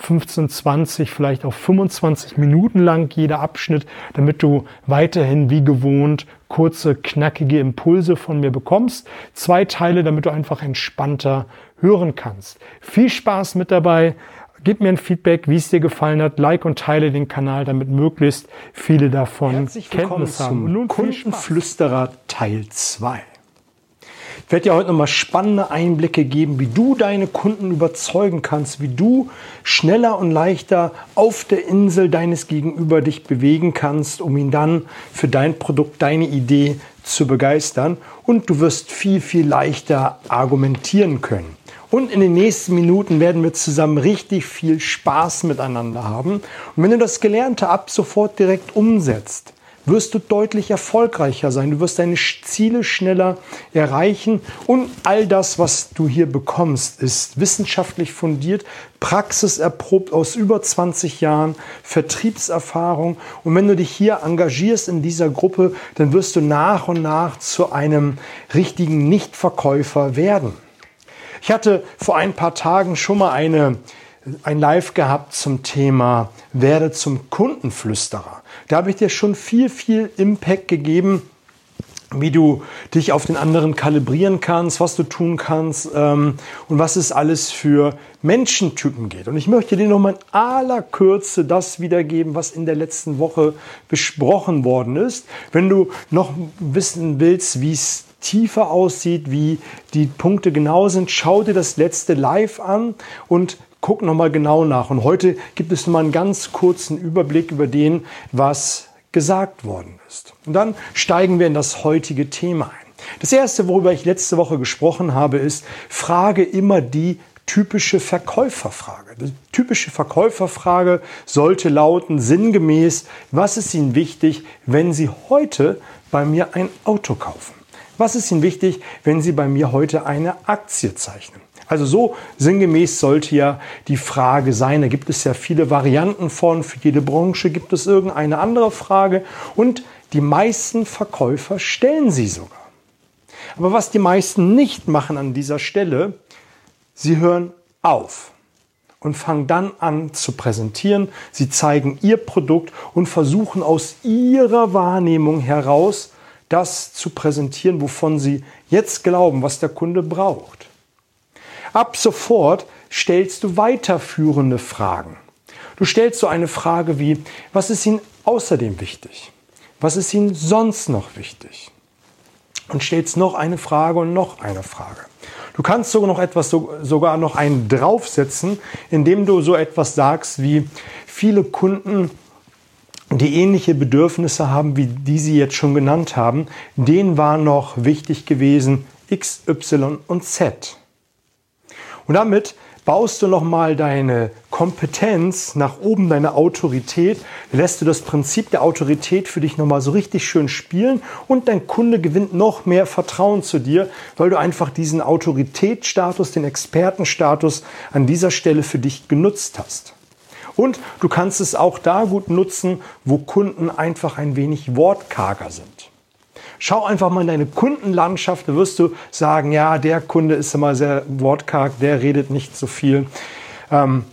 15, 20, vielleicht auch 25 Minuten lang jeder Abschnitt, damit du weiterhin wie gewohnt kurze, knackige Impulse von mir bekommst. Zwei Teile, damit du einfach entspannter hören kannst. Viel Spaß mit dabei. Gib mir ein Feedback, wie es dir gefallen hat. Like und teile den Kanal, damit möglichst viele davon Herzlich Kenntnis haben. Zum Kundenflüsterer Teil 2. Ich werde dir heute nochmal spannende Einblicke geben, wie du deine Kunden überzeugen kannst, wie du schneller und leichter auf der Insel deines Gegenüber dich bewegen kannst, um ihn dann für dein Produkt, deine Idee zu begeistern. Und du wirst viel, viel leichter argumentieren können. Und in den nächsten Minuten werden wir zusammen richtig viel Spaß miteinander haben. Und wenn du das Gelernte ab sofort direkt umsetzt, wirst du deutlich erfolgreicher sein. Du wirst deine Ziele schneller erreichen. Und all das, was du hier bekommst, ist wissenschaftlich fundiert, praxiserprobt aus über 20 Jahren, Vertriebserfahrung. Und wenn du dich hier engagierst in dieser Gruppe, dann wirst du nach und nach zu einem richtigen Nichtverkäufer werden. Ich hatte vor ein paar Tagen schon mal eine, ein Live gehabt zum Thema Werde zum Kundenflüsterer. Da habe ich dir schon viel, viel Impact gegeben, wie du dich auf den anderen kalibrieren kannst, was du tun kannst ähm, und was es alles für Menschentypen geht. Und ich möchte dir noch mal in aller Kürze das wiedergeben, was in der letzten Woche besprochen worden ist. Wenn du noch wissen willst, wie es tiefer aussieht, wie die Punkte genau sind, schau dir das letzte Live an und guck nochmal genau nach. Und heute gibt es nochmal einen ganz kurzen Überblick über den, was gesagt worden ist. Und dann steigen wir in das heutige Thema ein. Das erste, worüber ich letzte Woche gesprochen habe, ist, frage immer die typische Verkäuferfrage. Die typische Verkäuferfrage sollte lauten sinngemäß, was ist Ihnen wichtig, wenn Sie heute bei mir ein Auto kaufen? Was ist Ihnen wichtig, wenn Sie bei mir heute eine Aktie zeichnen? Also so sinngemäß sollte ja die Frage sein. Da gibt es ja viele Varianten von. Für jede Branche gibt es irgendeine andere Frage. Und die meisten Verkäufer stellen sie sogar. Aber was die meisten nicht machen an dieser Stelle, sie hören auf und fangen dann an zu präsentieren. Sie zeigen ihr Produkt und versuchen aus ihrer Wahrnehmung heraus das zu präsentieren, wovon Sie jetzt glauben, was der Kunde braucht. Ab sofort stellst du weiterführende Fragen. Du stellst so eine Frage wie, was ist Ihnen außerdem wichtig? Was ist Ihnen sonst noch wichtig? Und stellst noch eine Frage und noch eine Frage. Du kannst sogar noch etwas, sogar noch einen draufsetzen, indem du so etwas sagst wie, viele Kunden die ähnliche Bedürfnisse haben, wie die Sie jetzt schon genannt haben, denen war noch wichtig gewesen X, Y und Z. Und damit baust du nochmal deine Kompetenz nach oben, deine Autorität, lässt du das Prinzip der Autorität für dich nochmal so richtig schön spielen und dein Kunde gewinnt noch mehr Vertrauen zu dir, weil du einfach diesen Autoritätsstatus, den Expertenstatus an dieser Stelle für dich genutzt hast. Und du kannst es auch da gut nutzen, wo Kunden einfach ein wenig wortkarger sind. Schau einfach mal in deine Kundenlandschaft, da wirst du sagen, ja, der Kunde ist immer sehr wortkarg, der redet nicht so viel. Ähm,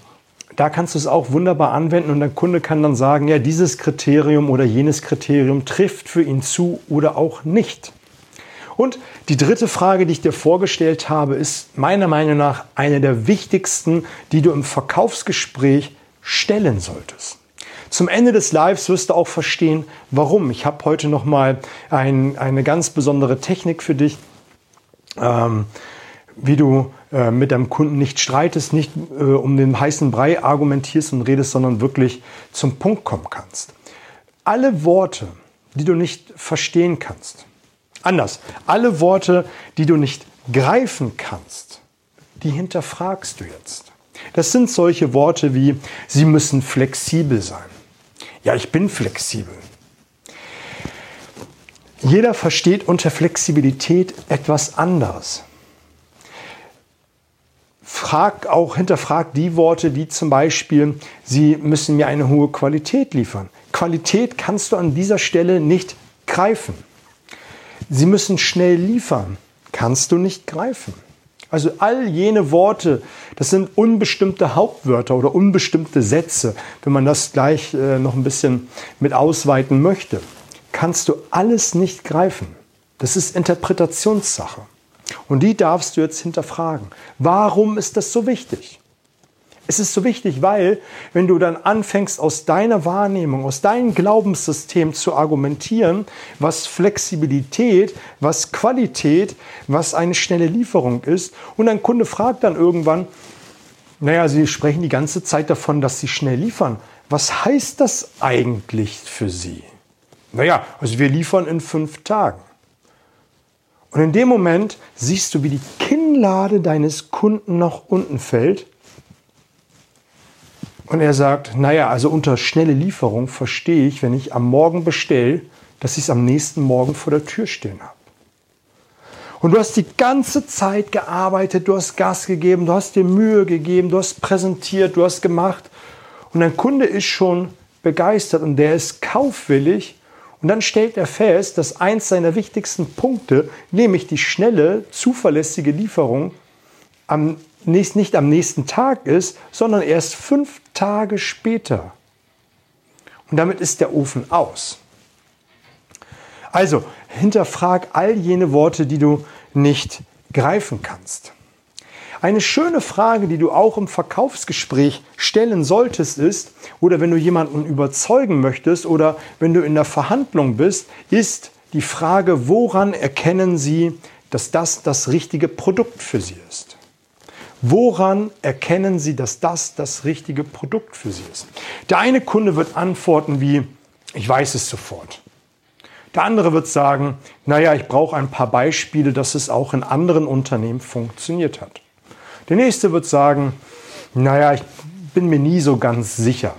da kannst du es auch wunderbar anwenden und der Kunde kann dann sagen, ja, dieses Kriterium oder jenes Kriterium trifft für ihn zu oder auch nicht. Und die dritte Frage, die ich dir vorgestellt habe, ist meiner Meinung nach eine der wichtigsten, die du im Verkaufsgespräch stellen solltest. Zum Ende des Lives wirst du auch verstehen, warum. Ich habe heute noch mal ein, eine ganz besondere Technik für dich, ähm, wie du äh, mit deinem Kunden nicht streitest, nicht äh, um den heißen Brei argumentierst und redest, sondern wirklich zum Punkt kommen kannst. Alle Worte, die du nicht verstehen kannst, anders, alle Worte, die du nicht greifen kannst, die hinterfragst du jetzt. Das sind solche Worte wie, Sie müssen flexibel sein. Ja, ich bin flexibel. Jeder versteht unter Flexibilität etwas anderes. Frag auch, hinterfrag die Worte, die zum Beispiel, sie müssen mir eine hohe Qualität liefern. Qualität kannst du an dieser Stelle nicht greifen. Sie müssen schnell liefern. Kannst du nicht greifen. Also all jene Worte, das sind unbestimmte Hauptwörter oder unbestimmte Sätze, wenn man das gleich äh, noch ein bisschen mit ausweiten möchte, kannst du alles nicht greifen. Das ist Interpretationssache. Und die darfst du jetzt hinterfragen. Warum ist das so wichtig? Es ist so wichtig, weil wenn du dann anfängst, aus deiner Wahrnehmung, aus deinem Glaubenssystem zu argumentieren, was Flexibilität, was Qualität, was eine schnelle Lieferung ist, und ein Kunde fragt dann irgendwann, naja, Sie sprechen die ganze Zeit davon, dass Sie schnell liefern. Was heißt das eigentlich für Sie? Naja, also wir liefern in fünf Tagen. Und in dem Moment siehst du, wie die Kinnlade deines Kunden nach unten fällt und er sagt, naja, also unter schnelle Lieferung verstehe ich, wenn ich am Morgen bestelle, dass ich es am nächsten Morgen vor der Tür stehen habe. Und du hast die ganze Zeit gearbeitet, du hast Gas gegeben, du hast dir Mühe gegeben, du hast präsentiert, du hast gemacht. Und dein Kunde ist schon begeistert und der ist kaufwillig. Und dann stellt er fest, dass eins seiner wichtigsten Punkte, nämlich die schnelle, zuverlässige Lieferung, am nicht, nicht am nächsten Tag ist, sondern erst fünf Tage später. Und damit ist der Ofen aus. Also, hinterfrag all jene Worte, die du nicht greifen kannst. Eine schöne Frage, die du auch im Verkaufsgespräch stellen solltest, ist, oder wenn du jemanden überzeugen möchtest oder wenn du in der Verhandlung bist, ist die Frage, woran erkennen sie, dass das das richtige Produkt für sie ist? Woran erkennen Sie, dass das das richtige Produkt für Sie ist? Der eine Kunde wird antworten wie, ich weiß es sofort. Der andere wird sagen, naja, ich brauche ein paar Beispiele, dass es auch in anderen Unternehmen funktioniert hat. Der nächste wird sagen, naja, ich bin mir nie so ganz sicher.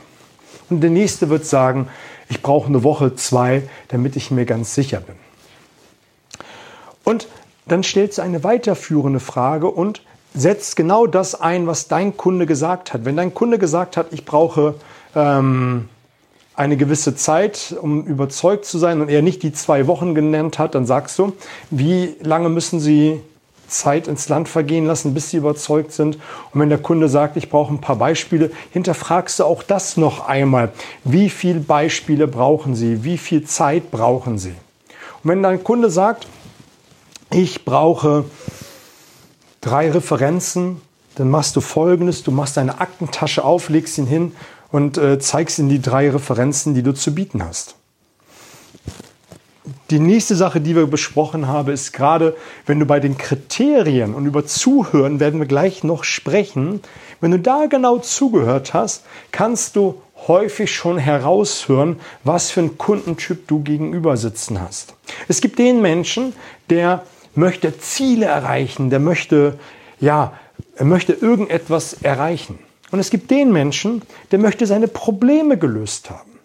Und der nächste wird sagen, ich brauche eine Woche, zwei, damit ich mir ganz sicher bin. Und dann stellt sie eine weiterführende Frage und setzt genau das ein, was dein Kunde gesagt hat. Wenn dein Kunde gesagt hat, ich brauche ähm, eine gewisse Zeit, um überzeugt zu sein und er nicht die zwei Wochen genannt hat, dann sagst du, wie lange müssen Sie Zeit ins Land vergehen lassen, bis Sie überzeugt sind. Und wenn der Kunde sagt, ich brauche ein paar Beispiele, hinterfragst du auch das noch einmal. Wie viele Beispiele brauchen Sie? Wie viel Zeit brauchen Sie? Und wenn dein Kunde sagt, ich brauche drei Referenzen, dann machst du folgendes, du machst deine Aktentasche auf, legst ihn hin und äh, zeigst ihm die drei Referenzen, die du zu bieten hast. Die nächste Sache, die wir besprochen haben, ist gerade, wenn du bei den Kriterien und über Zuhören werden wir gleich noch sprechen, wenn du da genau zugehört hast, kannst du häufig schon heraushören, was für einen Kundentyp du gegenüber sitzen hast. Es gibt den Menschen, der möchte Ziele erreichen, der möchte, ja, er möchte irgendetwas erreichen. Und es gibt den Menschen, der möchte seine Probleme gelöst haben.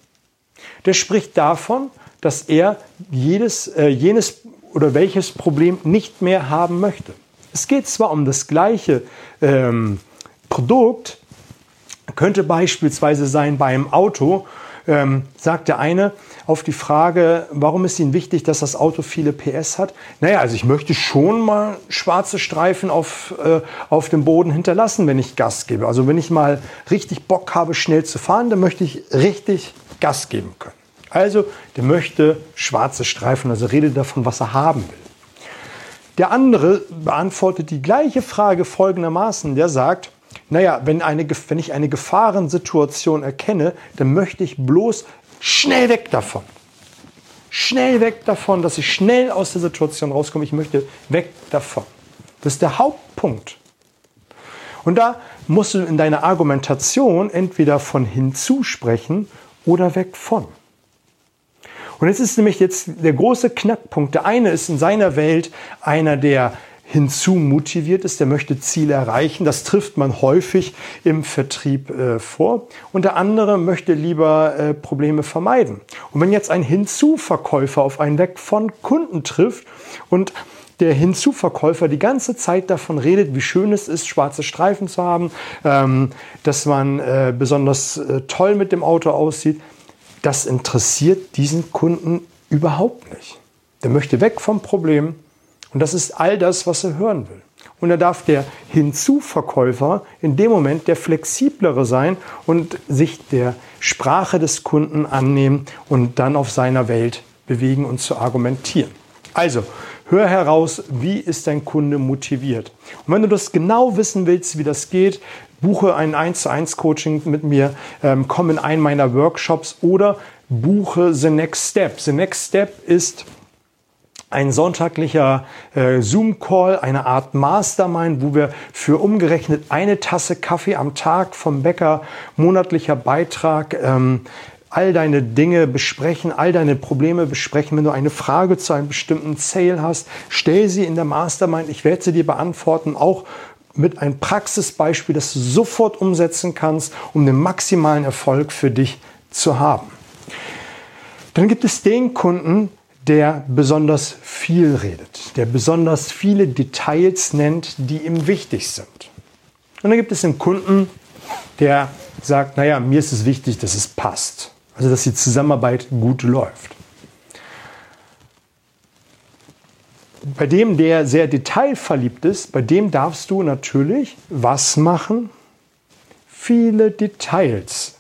Der spricht davon, dass er jedes, äh, jenes oder welches Problem nicht mehr haben möchte. Es geht zwar um das gleiche ähm, Produkt, könnte beispielsweise sein bei einem Auto, ähm, sagt der eine auf die Frage, warum ist Ihnen wichtig, dass das Auto viele PS hat? Naja, also ich möchte schon mal schwarze Streifen auf, äh, auf dem Boden hinterlassen, wenn ich Gas gebe. Also wenn ich mal richtig Bock habe, schnell zu fahren, dann möchte ich richtig Gas geben können. Also der möchte schwarze Streifen, also redet davon, was er haben will. Der andere beantwortet die gleiche Frage folgendermaßen. Der sagt, naja, wenn, eine, wenn ich eine Gefahrensituation erkenne, dann möchte ich bloß schnell weg davon. Schnell weg davon, dass ich schnell aus der Situation rauskomme. Ich möchte weg davon. Das ist der Hauptpunkt. Und da musst du in deiner Argumentation entweder von hinzusprechen oder weg von. Und jetzt ist nämlich jetzt der große Knackpunkt. Der eine ist in seiner Welt einer, der hinzu motiviert ist, der möchte Ziele erreichen. Das trifft man häufig im Vertrieb äh, vor. Und der andere möchte lieber äh, Probleme vermeiden. Und wenn jetzt ein Hinzuverkäufer auf einen Weg von Kunden trifft und der Hinzuverkäufer die ganze Zeit davon redet, wie schön es ist, schwarze Streifen zu haben, ähm, dass man äh, besonders äh, toll mit dem Auto aussieht, das interessiert diesen Kunden überhaupt nicht. Der möchte weg vom Problem und das ist all das, was er hören will. Und da darf der Hinzuverkäufer in dem Moment der flexiblere sein und sich der Sprache des Kunden annehmen und dann auf seiner Welt bewegen und zu argumentieren. Also, hör heraus, wie ist dein Kunde motiviert. Und wenn du das genau wissen willst, wie das geht, buche ein 1 zu 1 Coaching mit mir, ähm, komm in einen meiner Workshops oder buche The Next Step. The Next Step ist ein sonntaglicher äh, Zoom-Call, eine Art Mastermind, wo wir für umgerechnet eine Tasse Kaffee am Tag vom Bäcker, monatlicher Beitrag, ähm, all deine Dinge besprechen, all deine Probleme besprechen. Wenn du eine Frage zu einem bestimmten Sale hast, stell sie in der Mastermind. Ich werde sie dir beantworten, auch mit einem Praxisbeispiel, das du sofort umsetzen kannst, um den maximalen Erfolg für dich zu haben. Dann gibt es den Kunden, der besonders viel redet, der besonders viele Details nennt, die ihm wichtig sind. Und dann gibt es einen Kunden, der sagt, naja, mir ist es wichtig, dass es passt. Also, dass die Zusammenarbeit gut läuft. Bei dem, der sehr detailverliebt ist, bei dem darfst du natürlich was machen? Viele Details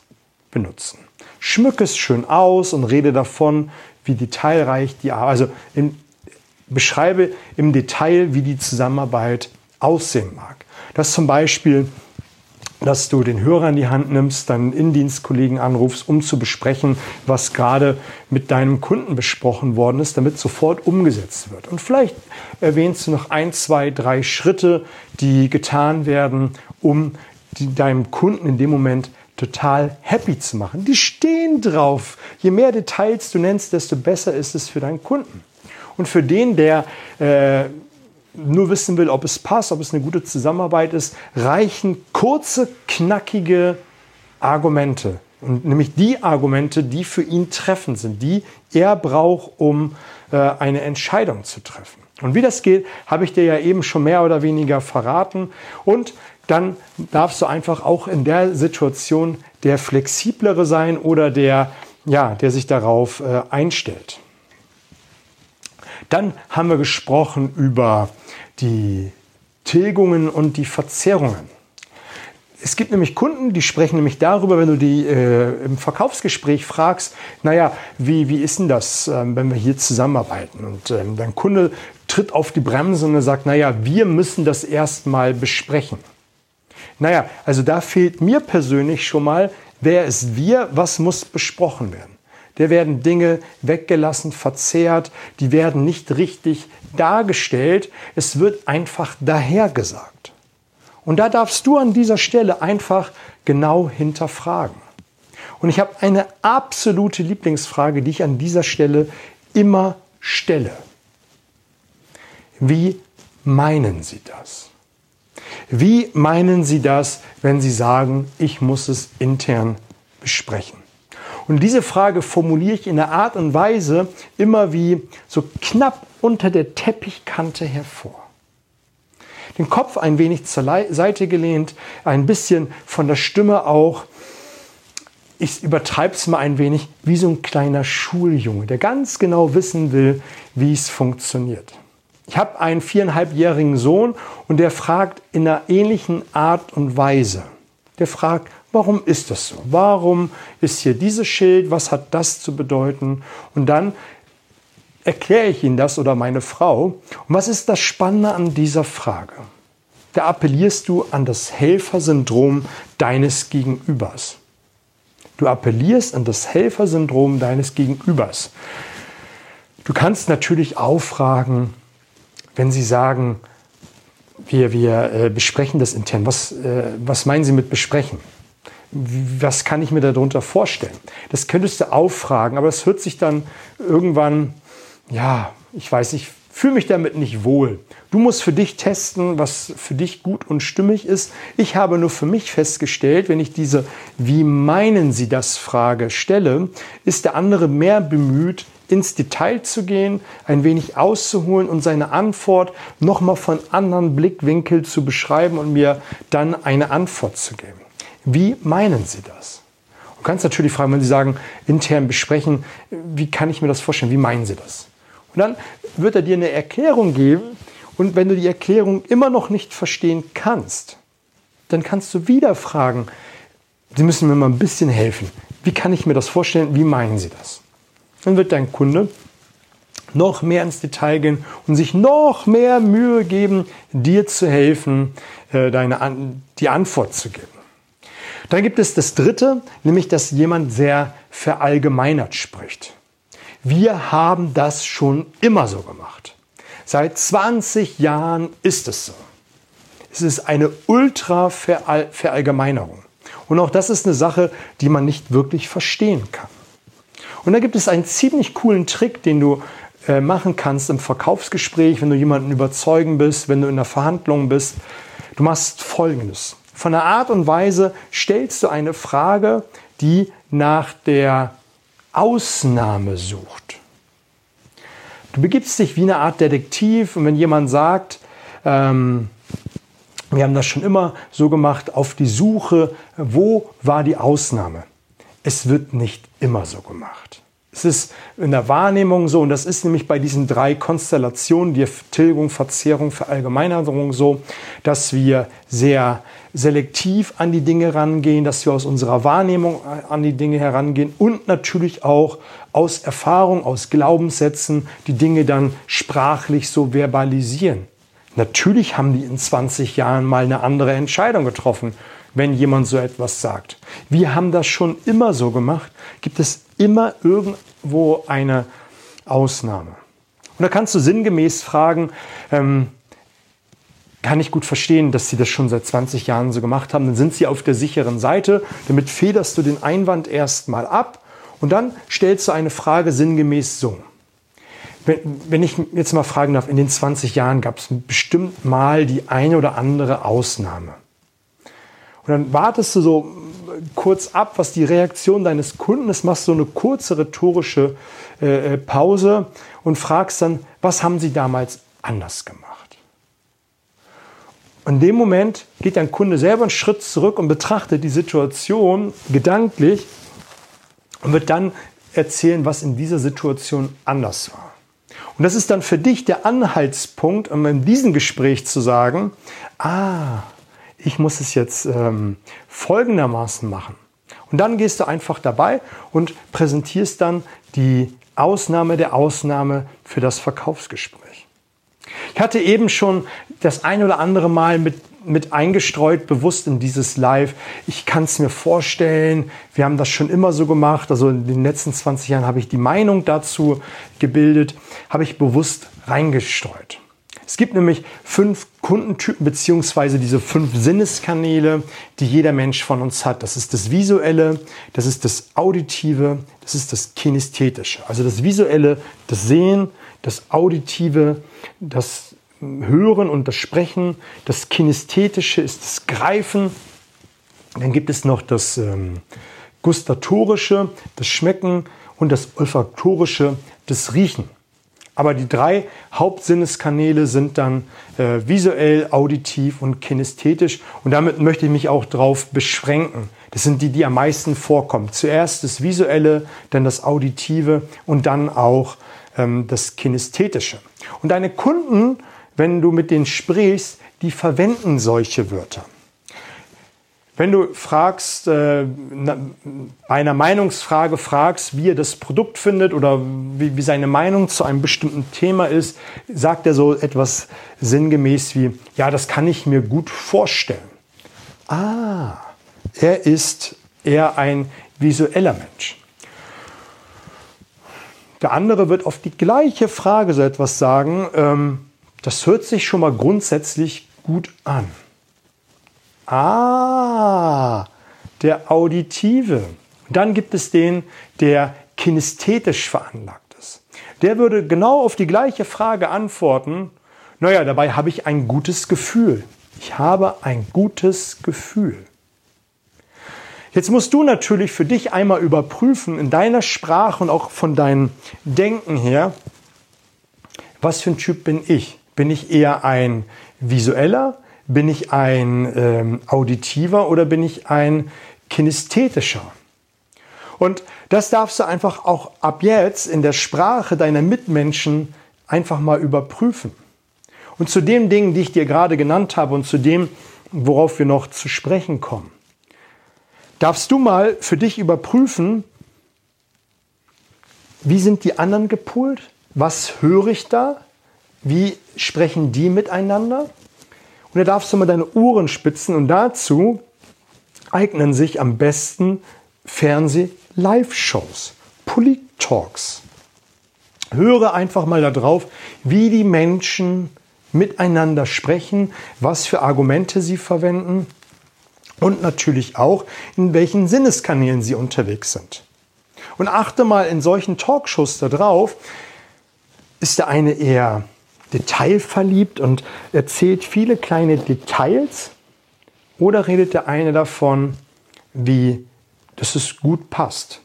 benutzen. Schmück es schön aus und rede davon, wie detailreich die Arbeit, also in, beschreibe im Detail, wie die Zusammenarbeit aussehen mag. Das zum Beispiel, dass du den Hörer in die Hand nimmst, deinen Indienstkollegen anrufst, um zu besprechen, was gerade mit deinem Kunden besprochen worden ist, damit sofort umgesetzt wird. Und vielleicht erwähnst du noch ein, zwei, drei Schritte, die getan werden, um die, deinem Kunden in dem Moment total happy zu machen. Die stehen drauf. Je mehr Details du nennst, desto besser ist es für deinen Kunden. Und für den, der äh, nur wissen will, ob es passt, ob es eine gute Zusammenarbeit ist, reichen kurze, knackige Argumente. Und nämlich die Argumente, die für ihn treffend sind, die er braucht, um äh, eine Entscheidung zu treffen. Und wie das geht, habe ich dir ja eben schon mehr oder weniger verraten. Und dann darfst du einfach auch in der Situation der flexiblere sein oder der, ja, der sich darauf äh, einstellt. Dann haben wir gesprochen über die Tilgungen und die Verzerrungen. Es gibt nämlich Kunden, die sprechen nämlich darüber, wenn du die äh, im Verkaufsgespräch fragst, naja, wie, wie ist denn das, äh, wenn wir hier zusammenarbeiten? Und äh, dein Kunde tritt auf die Bremse und sagt, naja, wir müssen das erstmal besprechen. Naja, also da fehlt mir persönlich schon mal, wer ist wir, was muss besprochen werden. Da werden Dinge weggelassen, verzehrt, die werden nicht richtig dargestellt, es wird einfach dahergesagt. Und da darfst du an dieser Stelle einfach genau hinterfragen. Und ich habe eine absolute Lieblingsfrage, die ich an dieser Stelle immer stelle. Wie meinen Sie das? Wie meinen Sie das, wenn Sie sagen, ich muss es intern besprechen? Und diese Frage formuliere ich in der Art und Weise immer wie so knapp unter der Teppichkante hervor. Den Kopf ein wenig zur Seite gelehnt, ein bisschen von der Stimme auch. Ich übertreibe es mal ein wenig wie so ein kleiner Schuljunge, der ganz genau wissen will, wie es funktioniert. Ich habe einen viereinhalbjährigen Sohn und der fragt in einer ähnlichen Art und Weise. Der fragt, warum ist das so? Warum ist hier dieses Schild? Was hat das zu bedeuten? Und dann erkläre ich ihm das oder meine Frau. Und was ist das Spannende an dieser Frage? Da appellierst du an das Helfersyndrom deines Gegenübers. Du appellierst an das Helfersyndrom deines Gegenübers. Du kannst natürlich auffragen, wenn Sie sagen, wir, wir äh, besprechen das intern, was, äh, was meinen Sie mit besprechen? Was kann ich mir darunter vorstellen? Das könntest du auffragen, aber es hört sich dann irgendwann, ja, ich weiß nicht, fühle mich damit nicht wohl. Du musst für dich testen, was für dich gut und stimmig ist. Ich habe nur für mich festgestellt, wenn ich diese Wie meinen Sie das Frage stelle, ist der andere mehr bemüht, ins Detail zu gehen, ein wenig auszuholen und seine Antwort nochmal von anderen Blickwinkel zu beschreiben und mir dann eine Antwort zu geben. Wie meinen Sie das? Du kannst natürlich fragen, wenn Sie sagen, intern besprechen, wie kann ich mir das vorstellen? Wie meinen Sie das? Und dann wird er dir eine Erklärung geben. Und wenn du die Erklärung immer noch nicht verstehen kannst, dann kannst du wieder fragen, Sie müssen mir mal ein bisschen helfen. Wie kann ich mir das vorstellen? Wie meinen Sie das? Dann wird dein Kunde noch mehr ins Detail gehen und sich noch mehr Mühe geben, dir zu helfen, äh, deine, die Antwort zu geben. Dann gibt es das Dritte, nämlich dass jemand sehr verallgemeinert spricht. Wir haben das schon immer so gemacht. Seit 20 Jahren ist es so. Es ist eine Ultra-Verallgemeinerung. Und auch das ist eine Sache, die man nicht wirklich verstehen kann. Und da gibt es einen ziemlich coolen Trick, den du äh, machen kannst im Verkaufsgespräch, wenn du jemanden überzeugen bist, wenn du in der Verhandlung bist. Du machst Folgendes. Von der Art und Weise stellst du eine Frage, die nach der Ausnahme sucht. Du begibst dich wie eine Art Detektiv und wenn jemand sagt, ähm, wir haben das schon immer so gemacht, auf die Suche, wo war die Ausnahme? Es wird nicht immer so gemacht. Es ist in der Wahrnehmung so, und das ist nämlich bei diesen drei Konstellationen, die Tilgung, Verzehrung, Verallgemeinerung so, dass wir sehr selektiv an die Dinge rangehen, dass wir aus unserer Wahrnehmung an die Dinge herangehen und natürlich auch aus Erfahrung, aus Glaubenssätzen die Dinge dann sprachlich so verbalisieren. Natürlich haben die in 20 Jahren mal eine andere Entscheidung getroffen, wenn jemand so etwas sagt. Wir haben das schon immer so gemacht. Gibt es immer irgendwo eine Ausnahme? Und da kannst du sinngemäß fragen, ähm, kann ich gut verstehen, dass sie das schon seit 20 Jahren so gemacht haben. Dann sind sie auf der sicheren Seite. Damit federst du den Einwand erstmal ab und dann stellst du eine Frage sinngemäß so. Wenn, wenn ich jetzt mal fragen darf, in den 20 Jahren gab es bestimmt mal die eine oder andere Ausnahme. Und dann wartest du so kurz ab, was die Reaktion deines Kunden ist, machst so eine kurze rhetorische äh, äh, Pause und fragst dann, was haben sie damals anders gemacht? In dem Moment geht dein Kunde selber einen Schritt zurück und betrachtet die Situation gedanklich und wird dann erzählen, was in dieser Situation anders war. Und das ist dann für dich der Anhaltspunkt, um in diesem Gespräch zu sagen, ah, ich muss es jetzt ähm, folgendermaßen machen. Und dann gehst du einfach dabei und präsentierst dann die Ausnahme der Ausnahme für das Verkaufsgespräch. Ich hatte eben schon das ein oder andere Mal mit, mit eingestreut, bewusst in dieses Live. Ich kann es mir vorstellen, wir haben das schon immer so gemacht. Also in den letzten 20 Jahren habe ich die Meinung dazu gebildet, habe ich bewusst reingestreut. Es gibt nämlich fünf Kundentypen beziehungsweise diese fünf Sinneskanäle, die jeder Mensch von uns hat. Das ist das Visuelle, das ist das Auditive, das ist das Kinästhetische. Also das Visuelle, das Sehen, das Auditive, das Hören und das Sprechen. Das Kinästhetische ist das Greifen. Dann gibt es noch das ähm, Gustatorische, das Schmecken und das Olfaktorische, das Riechen. Aber die drei Hauptsinneskanäle sind dann äh, visuell, auditiv und kinästhetisch. Und damit möchte ich mich auch darauf beschränken. Das sind die, die am meisten vorkommen. Zuerst das Visuelle, dann das Auditive und dann auch ähm, das Kinästhetische. Und deine Kunden, wenn du mit denen sprichst, die verwenden solche Wörter. Wenn du fragst, äh, bei einer Meinungsfrage fragst, wie er das Produkt findet oder wie, wie seine Meinung zu einem bestimmten Thema ist, sagt er so etwas sinngemäß wie, ja, das kann ich mir gut vorstellen. Ah, er ist eher ein visueller Mensch. Der andere wird auf die gleiche Frage so etwas sagen, ähm, das hört sich schon mal grundsätzlich gut an. Ah, der Auditive. dann gibt es den, der kinästhetisch veranlagt ist. Der würde genau auf die gleiche Frage antworten, naja, dabei habe ich ein gutes Gefühl. Ich habe ein gutes Gefühl. Jetzt musst du natürlich für dich einmal überprüfen, in deiner Sprache und auch von deinem Denken her, was für ein Typ bin ich? Bin ich eher ein visueller? Bin ich ein ähm, auditiver oder bin ich ein kinesthetischer? Und das darfst du einfach auch ab jetzt in der Sprache deiner Mitmenschen einfach mal überprüfen. Und zu den Dingen, die ich dir gerade genannt habe und zu dem, worauf wir noch zu sprechen kommen darfst du mal für dich überprüfen, wie sind die anderen gepolt? Was höre ich da? Wie sprechen die miteinander? Und da darfst du mal deine Ohren spitzen und dazu eignen sich am besten Fernseh-Live-Shows, Polit-Talks. Höre einfach mal darauf, wie die Menschen miteinander sprechen, was für Argumente sie verwenden und natürlich auch, in welchen Sinneskanälen sie unterwegs sind. Und achte mal in solchen Talkshows darauf, ist der eine eher detailverliebt und erzählt viele kleine Details oder redet der eine davon, wie dass es gut passt?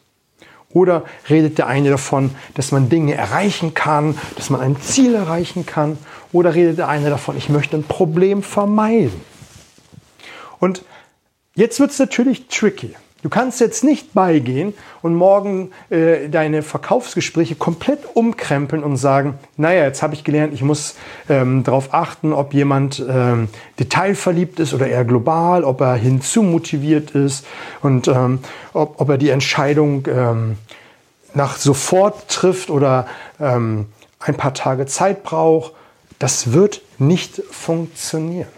Oder redet der eine davon, dass man Dinge erreichen kann, dass man ein Ziel erreichen kann? Oder redet der eine davon, ich möchte ein Problem vermeiden? Und Jetzt wird es natürlich tricky. Du kannst jetzt nicht beigehen und morgen äh, deine Verkaufsgespräche komplett umkrempeln und sagen, naja, jetzt habe ich gelernt, ich muss ähm, darauf achten, ob jemand ähm, detailverliebt ist oder eher global, ob er hinzumotiviert ist und ähm, ob, ob er die Entscheidung ähm, nach sofort trifft oder ähm, ein paar Tage Zeit braucht. Das wird nicht funktionieren.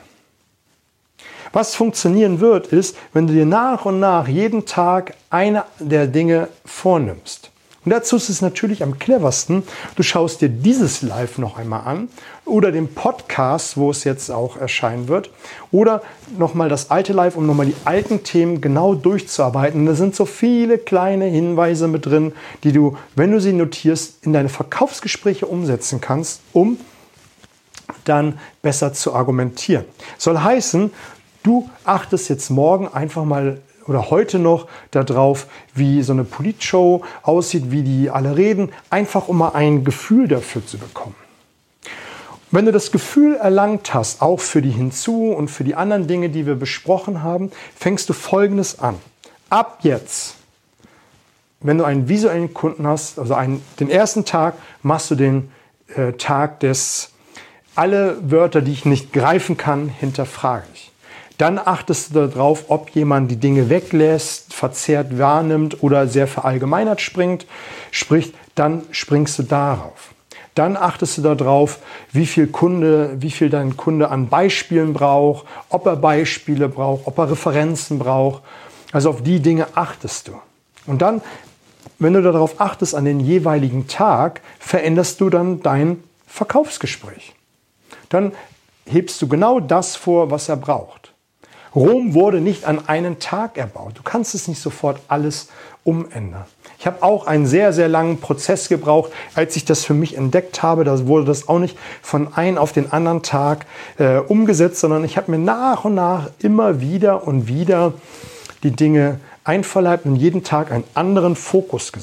Was funktionieren wird, ist, wenn du dir nach und nach jeden Tag eine der Dinge vornimmst. Und dazu ist es natürlich am cleversten, du schaust dir dieses Live noch einmal an oder den Podcast, wo es jetzt auch erscheinen wird, oder nochmal das alte Live, um nochmal die alten Themen genau durchzuarbeiten. da sind so viele kleine Hinweise mit drin, die du, wenn du sie notierst, in deine Verkaufsgespräche umsetzen kannst, um dann besser zu argumentieren. Soll heißen, Du achtest jetzt morgen einfach mal oder heute noch darauf, wie so eine Politshow aussieht, wie die alle reden, einfach um mal ein Gefühl dafür zu bekommen. Wenn du das Gefühl erlangt hast, auch für die hinzu und für die anderen Dinge, die wir besprochen haben, fängst du Folgendes an. Ab jetzt, wenn du einen visuellen Kunden hast, also einen, den ersten Tag, machst du den äh, Tag des alle Wörter, die ich nicht greifen kann, hinterfrage ich. Dann achtest du darauf, ob jemand die Dinge weglässt, verzerrt wahrnimmt oder sehr verallgemeinert springt, spricht, dann springst du darauf. Dann achtest du darauf, wie viel Kunde, wie viel dein Kunde an Beispielen braucht, ob er Beispiele braucht, ob er Referenzen braucht. Also auf die Dinge achtest du. Und dann, wenn du darauf achtest an den jeweiligen Tag, veränderst du dann dein Verkaufsgespräch. Dann hebst du genau das vor, was er braucht. Rom wurde nicht an einen Tag erbaut. Du kannst es nicht sofort alles umändern. Ich habe auch einen sehr, sehr langen Prozess gebraucht, als ich das für mich entdeckt habe. Da wurde das auch nicht von einem auf den anderen Tag äh, umgesetzt, sondern ich habe mir nach und nach immer wieder und wieder die Dinge einverleibt und jeden Tag einen anderen Fokus gesetzt.